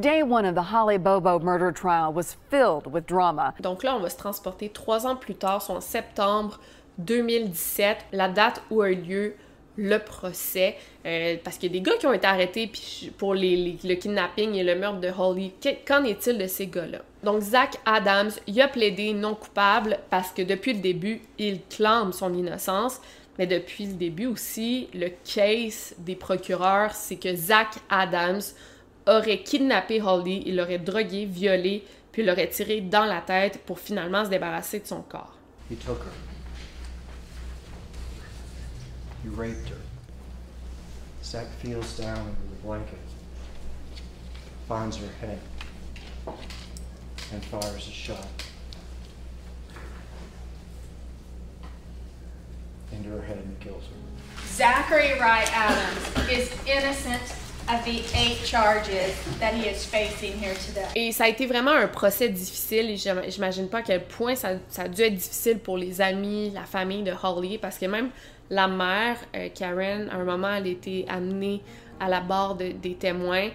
Day one of the Holly Bobo murder trial was filled with drama. Donc là, on va se transporter trois ans plus tard, soit en septembre 2017, la date où a eu lieu le procès, euh, parce qu'il y a des gars qui ont été arrêtés pour les, le kidnapping et le meurtre de Holly. Qu'en est-il de ces gars-là? Donc, Zach Adams, il a plaidé non coupable parce que depuis le début, il clame son innocence. Mais depuis le début aussi, le case des procureurs, c'est que Zach Adams aurait kidnappé Holly, il l'aurait drogué, violé, puis l'aurait tiré dans la tête pour finalement se débarrasser de son corps. He took her. You raped her. Zach feels down under the blanket, finds her head, and fires a shot. into her head and kills her. Zachary Wright Adams is innocent Et ça a été vraiment un procès difficile et j'imagine pas à quel point ça, a dû être difficile pour les amis, la famille de Holly parce que même La mère, euh, Karen, à un moment, elle a été amenée à la barre de- des témoins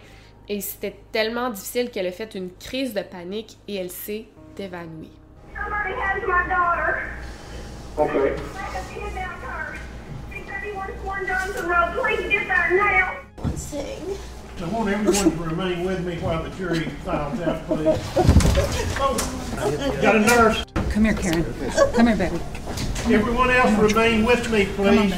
et c'était tellement difficile qu'elle a fait une crise de panique et elle s'est évanouie. Somebody has my daughter. Okay. They have kidnapped her. 631 Johnson Road. Please get there now. One thing. I want everyone to remain with me while the jury files out, please. Oh, got a nurse? Come here, Karen. Come here, baby. Everyone else remain with me, please.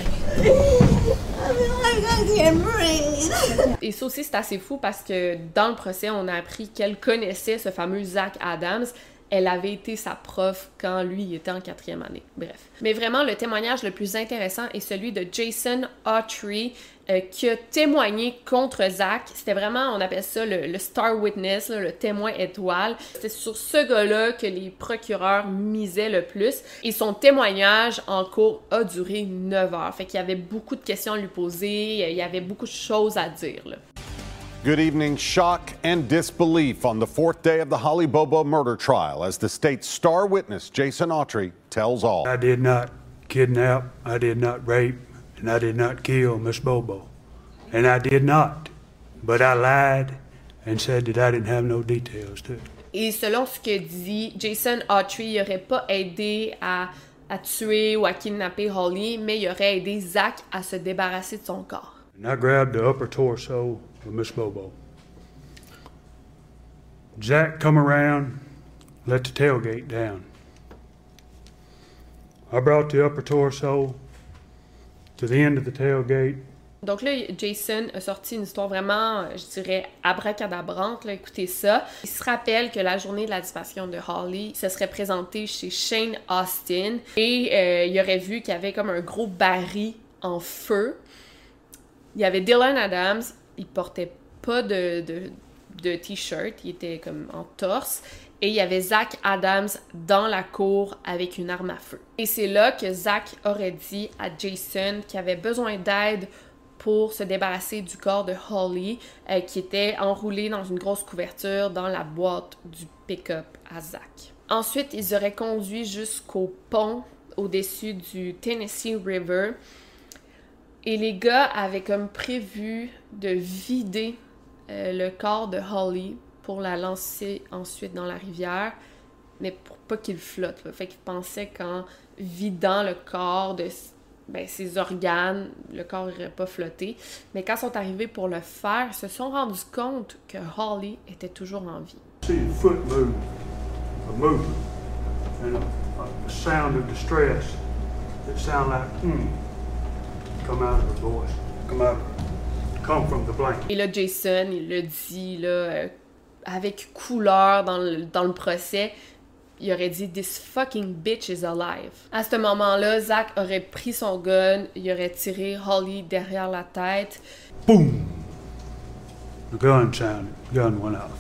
Et ça aussi, c'est assez fou parce que dans le procès, on a appris qu'elle connaissait ce fameux Zach Adams. Elle avait été sa prof quand lui était en quatrième année. Bref. Mais vraiment, le témoignage le plus intéressant est celui de Jason Autry, euh, qui a témoigné contre Zach. C'était vraiment, on appelle ça le, star witness, le témoin étoile. C'était sur ce gars-là que les procureurs misaient le plus. Et son témoignage en cours a duré 9 heures. Fait qu'il y avait beaucoup de questions à lui poser, il y avait beaucoup de choses à dire. Good evening. Shock and disbelief on the fourth day of the Holly Bobo murder trial as the state's star witness, Jason Autry, tells all. I did not kidnap, I did not rape, and I did not kill Miss Bobo. And I did not. But I lied and said that I didn't have no details to it. Et selon ce que dit Jason Autry, il n'aurait pas aidé à, à tuer ou à kidnapper Holly, mais il aurait aidé Zach à se débarrasser de son corps. And I grabbed the upper torso of Miss Bobo. Jack come around, let the tailgate down. I brought the upper torso to the end of the tailgate. Donc là, Jason a sorti une histoire vraiment, je dirais, abracadabrante. Écoutez ça. Il se rappelle que la journée de la disparition de Holly, se serait présenté chez Shane Austin et euh, il aurait vu qu'il y avait comme un gros baril en feu. Il y avait Dylan Adams, il portait pas de, de, de t-shirt, il était comme en torse. Et il y avait Zach Adams dans la cour avec une arme à feu. Et c'est là que Zach aurait dit à Jason qu'il avait besoin d'aide pour se débarrasser du corps de Holly euh, qui était enroulé dans une grosse couverture dans la boîte du pick-up à Zach. Ensuite, ils auraient conduit jusqu'au pont au-dessus du Tennessee River et les gars avaient comme prévu de vider euh, le corps de Holly pour la lancer ensuite dans la rivière, mais pour pas qu'il flotte. là. Fait qu'ils pensaient qu'en vidant le corps de ben, ses organes, le corps n'aurait pas flotté. Mais quand ils sont arrivés pour le faire, ils se sont rendus compte que Holly était toujours en vie. Come out of come out, come from the blanket. Et là, Jason, il le dit là, euh, avec couleur dans le, dans le procès. Il aurait dit This fucking bitch is alive. À ce moment-là, Zach aurait pris son gun, il aurait tiré Holly derrière la tête Boom! The gun sounded, gun went off.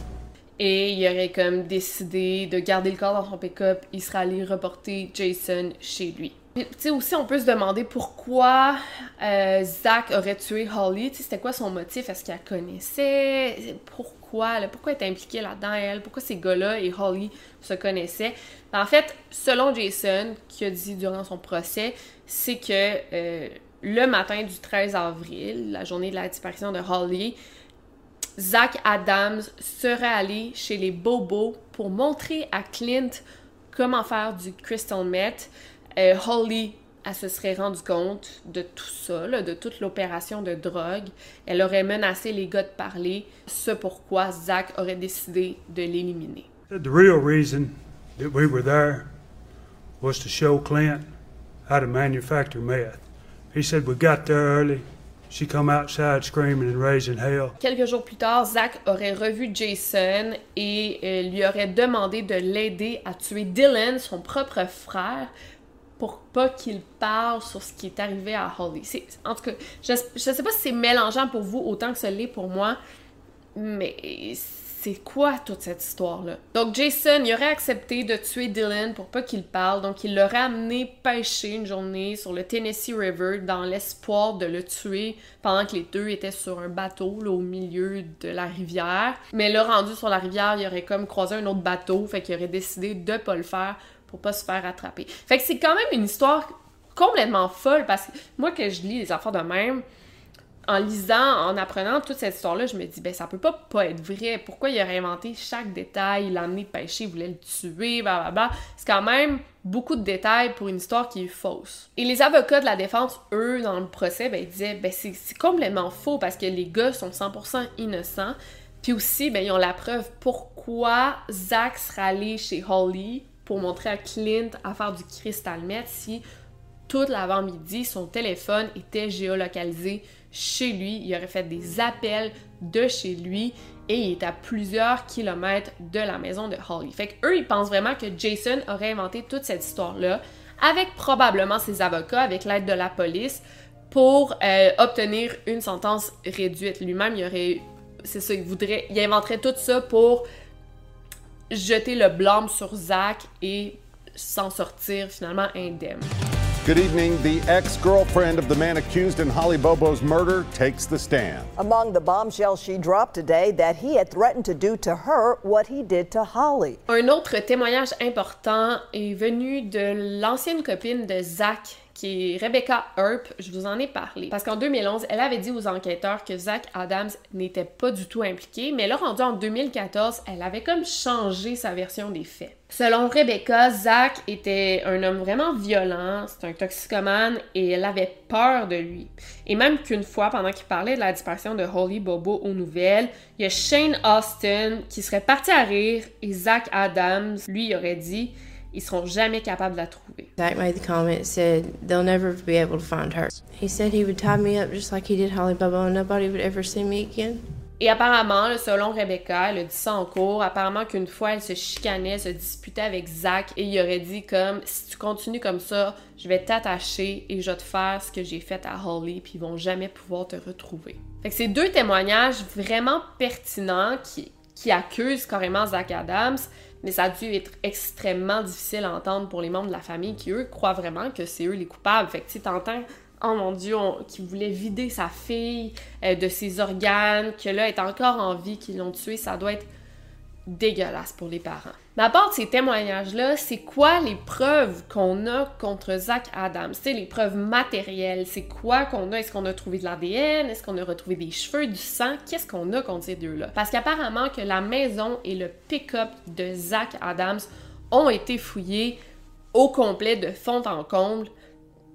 et il aurait comme décidé de garder le corps dans son pick-up. Il serait allé reporter Jason chez lui. Tu sais, aussi, on peut se demander pourquoi euh, Zach aurait tué Holly. Tu sais, c'était quoi son motif? Est-ce qu'elle connaissait? Pourquoi? là? Pourquoi elle était impliquée là-dedans, elle? Pourquoi ces gars-là et Holly se connaissaient? En fait, selon Jason, qui a dit durant son procès, c'est que euh, le matin du 13 avril, la journée de la disparition de Holly, Zach Adams serait allé chez les Bobos pour montrer à Clint comment faire du crystal meth. Euh, Holly, elle se serait rendue compte de tout ça, là, de toute l'opération de drogue. Elle aurait menacé les gars de parler, ce pourquoi Zach aurait décidé de l'éliminer. The real reason that we were there was to show Clint how to manufacture meth. He said we got there early. She come outside screaming and raising hell. Quelques jours plus tard, Zach aurait revu Jason et euh, lui aurait demandé de l'aider à tuer Dylan, son propre frère, pour pas qu'il parle sur ce qui est arrivé à Holly. En tout cas, je, je sais pas si c'est mélangeant pour vous autant que ce l'est pour moi, mais c'est quoi toute cette histoire-là? Donc Jason, il aurait accepté de tuer Dylan pour pas qu'il parle, donc il l'aurait amené pêcher une journée sur le Tennessee River dans l'espoir de le tuer pendant que les deux étaient sur un bateau là, au milieu de la rivière. Mais là, rendu sur la rivière, il aurait comme croisé un autre bateau, fait qu'il aurait décidé de pas le faire pour pas se faire attraper. Fait que c'est quand même une histoire complètement folle parce que moi, que je lis les affaires de même, en lisant, en apprenant toute cette histoire-là, je me dis, ben ça peut pas pas être vrai. Pourquoi il aurait inventé chaque détail, il l'a amené pêcher, il voulait le tuer, blablabla. C'est quand même beaucoup de détails pour une histoire qui est fausse. Et les avocats de la défense, eux, dans le procès, ben, ils disaient, ben c'est complètement faux parce que les gars sont 100% innocents. Puis aussi, ben, ils ont la preuve pourquoi Zach serait allé chez Holly pour montrer à Clint à faire du crystal meth si toute l'avant-midi, son téléphone était géolocalisé chez lui. Il aurait fait des appels de chez lui et il est à plusieurs kilomètres de la maison de Holly. Fait que eux, ils pensent vraiment que Jason aurait inventé toute cette histoire-là avec probablement ses avocats, avec l'aide de la police, pour euh, obtenir une sentence réduite. Lui-même, il aurait, c'est ça, il voudrait, il inventerait tout ça pour jeter le blâme sur Zach et s'en sortir finalement indemne. Good evening. The ex girlfriend of the man accused in Holly Bobo's murder takes the stand. Among the bombshells she dropped today, that he had threatened to do to her what he did to Holly. Un autre témoignage important est venu de l'ancienne copine de Zach qui est Rebecca Earp, je vous en ai parlé. Parce qu'en 2011, elle avait dit aux enquêteurs que Zach Adams n'était pas du tout impliqué, mais là, rendu en 2014, elle avait comme changé sa version des faits. Selon Rebecca, Zach était un homme vraiment violent, c'est un toxicomane et elle avait peur de lui. Et même qu'une fois, pendant qu'il parlait de la disparition de Holly Bobo aux nouvelles, il y a Shane Austin qui serait parti à rire et Zach Adams, lui, aurait dit ils seront jamais capables de la trouver. Zach made the comment said they'll never be able to find her. He said he would tie me up just like he did Holly Bobo and nobody would ever see me again. Et apparemment, selon Rebecca, elle a dit ça en cours, apparemment qu'une fois elle se chicanait, se disputait avec Zach et il aurait dit comme si tu continues comme ça, je vais t'attacher et je vais te faire ce que j'ai fait à Holly puis ils vont jamais pouvoir te retrouver. Fait que c'est deux témoignages vraiment pertinents qui, qui accusent carrément Zach Adams mais ça a dû être extrêmement difficile à entendre pour les membres de la famille qui, eux, croient vraiment que c'est eux les coupables. Fait que tu t'entends, oh mon Dieu, qui voulait vider sa fille euh, de ses organes, que là, elle est encore en vie, qu'ils l'ont tué, ça doit être dégueulasse pour les parents. Mais à part de ces témoignages-là, c'est quoi les preuves qu'on a contre Zach Adams? C'est les preuves matérielles. C'est quoi qu'on a? Est-ce qu'on a trouvé de l'ADN? Est-ce qu'on a retrouvé des cheveux, du sang? Qu'est-ce qu'on a contre ces deux-là? Parce qu'apparemment que la maison et le pick-up de Zach Adams ont été fouillés au complet de fond en comble,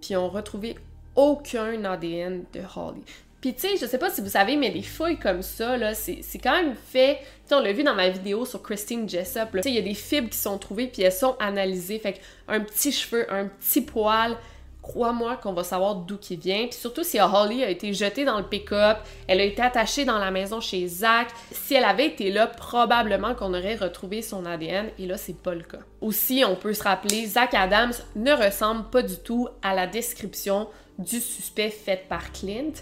puis ont retrouvé aucun ADN de Holly. Puis tu sais, je sais pas si vous savez, mais des fouilles comme ça, là, c'est quand même fait... Tu on l'a vu dans ma vidéo sur Christine Jessup, Tu sais, il y a des fibres qui sont trouvées, puis elles sont analysées. Fait un petit cheveu, un petit poil, crois-moi qu'on va savoir d'où qui vient. Puis surtout si Holly a été jetée dans le pick-up, elle a été attachée dans la maison chez Zach. Si elle avait été là, probablement qu'on aurait retrouvé son ADN. Et là, c'est pas le cas. Aussi, on peut se rappeler, Zach Adams ne ressemble pas du tout à la description du suspect faite par Clint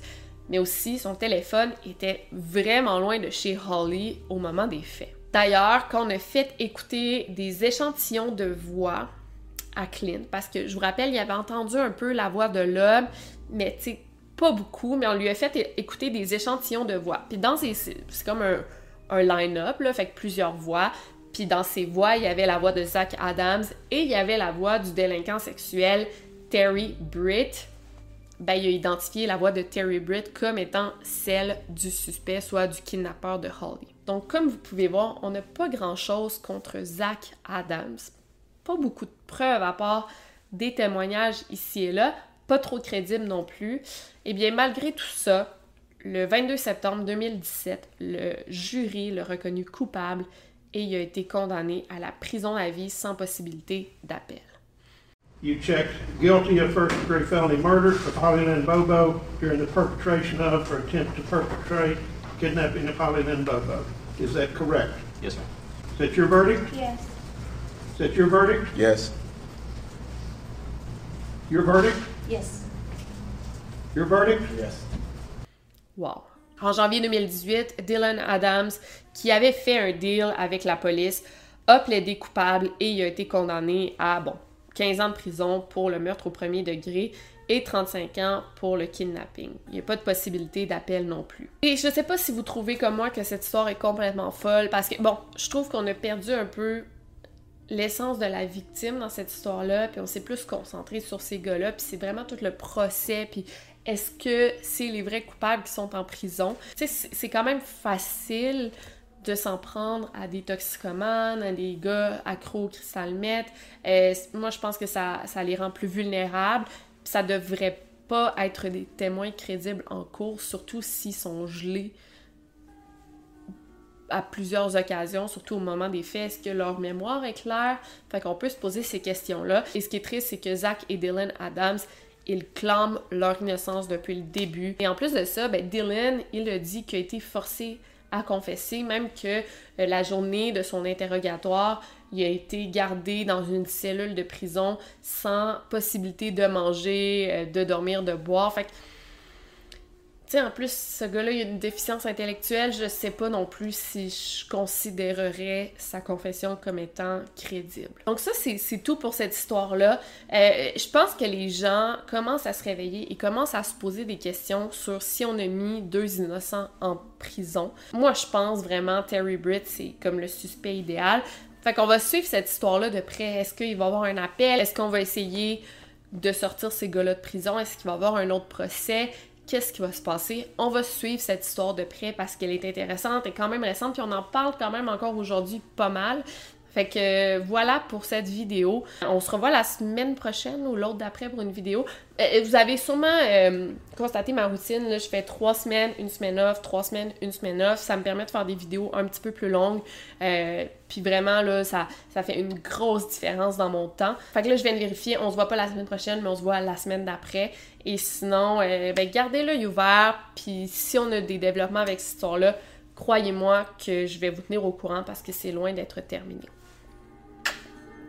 mais aussi son téléphone était vraiment loin de chez Holly au moment des faits. D'ailleurs, quand on a fait écouter des échantillons de voix à Clint, parce que je vous rappelle, il avait entendu un peu la voix de l'homme, mais tu pas beaucoup, mais on lui a fait écouter des échantillons de voix. Puis dans ces... C'est comme un, un line-up, là, fait que plusieurs voix. Puis dans ces voix, il y avait la voix de Zach Adams et il y avait la voix du délinquant sexuel Terry Britt ben, il a identifié la voix de Terry Britt comme étant celle du suspect, soit du kidnappeur de Holly. Donc, comme vous pouvez voir, on n'a pas grand-chose contre Zach Adams. Pas beaucoup de preuves à part des témoignages ici et là, pas trop crédibles non plus. Et eh bien, malgré tout ça, le 22 septembre 2017, le jury l'a reconnu coupable et il a été condamné à la prison à vie sans possibilité d'appel. You checked guilty of first degree felony murder of Holly Lynn Bobo during the perpetration of or attempt to perpetrate kidnapping of Holly Lynn Bobo. Is that correct? Yes, sir. Is that your verdict? Yes. Is that your verdict? Yes. Your verdict? Yes. Your verdict? Yes. Wow. En janvier 2018, Dylan Adams, qui avait fait un deal avec la police, a plaidé coupable et il a été condamné à, bon, 15 ans de prison pour le meurtre au premier degré et 35 ans pour le kidnapping. Il n'y a pas de possibilité d'appel non plus. Et je sais pas si vous trouvez comme moi que cette histoire est complètement folle parce que, bon, je trouve qu'on a perdu un peu l'essence de la victime dans cette histoire-là, puis on s'est plus concentré sur ces gars-là, puis c'est vraiment tout le procès, puis est-ce que c'est les vrais coupables qui sont en prison? Tu sais, c'est quand même facile de s'en prendre à des toxicomanes, à des gars accros au cristal Euh, moi, je pense que ça, ça les rend plus vulnérables. Ça devrait pas être des témoins crédibles en cours, surtout s'ils sont gelés à plusieurs occasions, surtout au moment des faits. Est-ce que leur mémoire est claire? Fait qu'on peut se poser ces questions-là. Et ce qui est triste, c'est que Zach et Dylan Adams, ils clament leur innocence depuis le début. Et en plus de ça, ben Dylan, il a dit qu'il a été forcé à confesser, même que euh, la journée de son interrogatoire, il a été gardé dans une cellule de prison sans possibilité de manger, euh, de dormir, de boire. En plus, ce gars-là, il a une déficience intellectuelle. Je sais pas non plus si je considérerais sa confession comme étant crédible. Donc ça, c'est tout pour cette histoire-là. Euh, je pense que les gens commencent à se réveiller et commencent à se poser des questions sur si on a mis deux innocents en prison. Moi, je pense vraiment Terry Britt, c'est comme le suspect idéal. Fait qu'on va suivre cette histoire-là de près. Est-ce qu'il va y avoir un appel? Est-ce qu'on va essayer de sortir ces gars-là de prison? Est-ce qu'il va y avoir un autre procès? Qu'est-ce qui va se passer. On va suivre cette histoire de près parce qu'elle est intéressante et quand même récente, puis on en parle quand même encore aujourd'hui pas mal. Fait que voilà pour cette vidéo. On se revoit la semaine prochaine ou l'autre d'après pour une vidéo. Euh, vous avez sûrement euh, constaté ma routine. Là, je fais trois semaines, une semaine off, trois semaines, une semaine off. Ça me permet de faire des vidéos un petit peu plus longues. Euh, puis vraiment, là, ça, ça fait une grosse différence dans mon temps. Fait que là, je viens de vérifier. On se voit pas la semaine prochaine, mais on se voit la semaine d'après. Et sinon, ben, gardez l'œil ouvert. Puis si on a des développements avec cette histoire-là, croyez-moi que je vais vous tenir au courant parce que c'est loin d'être terminé.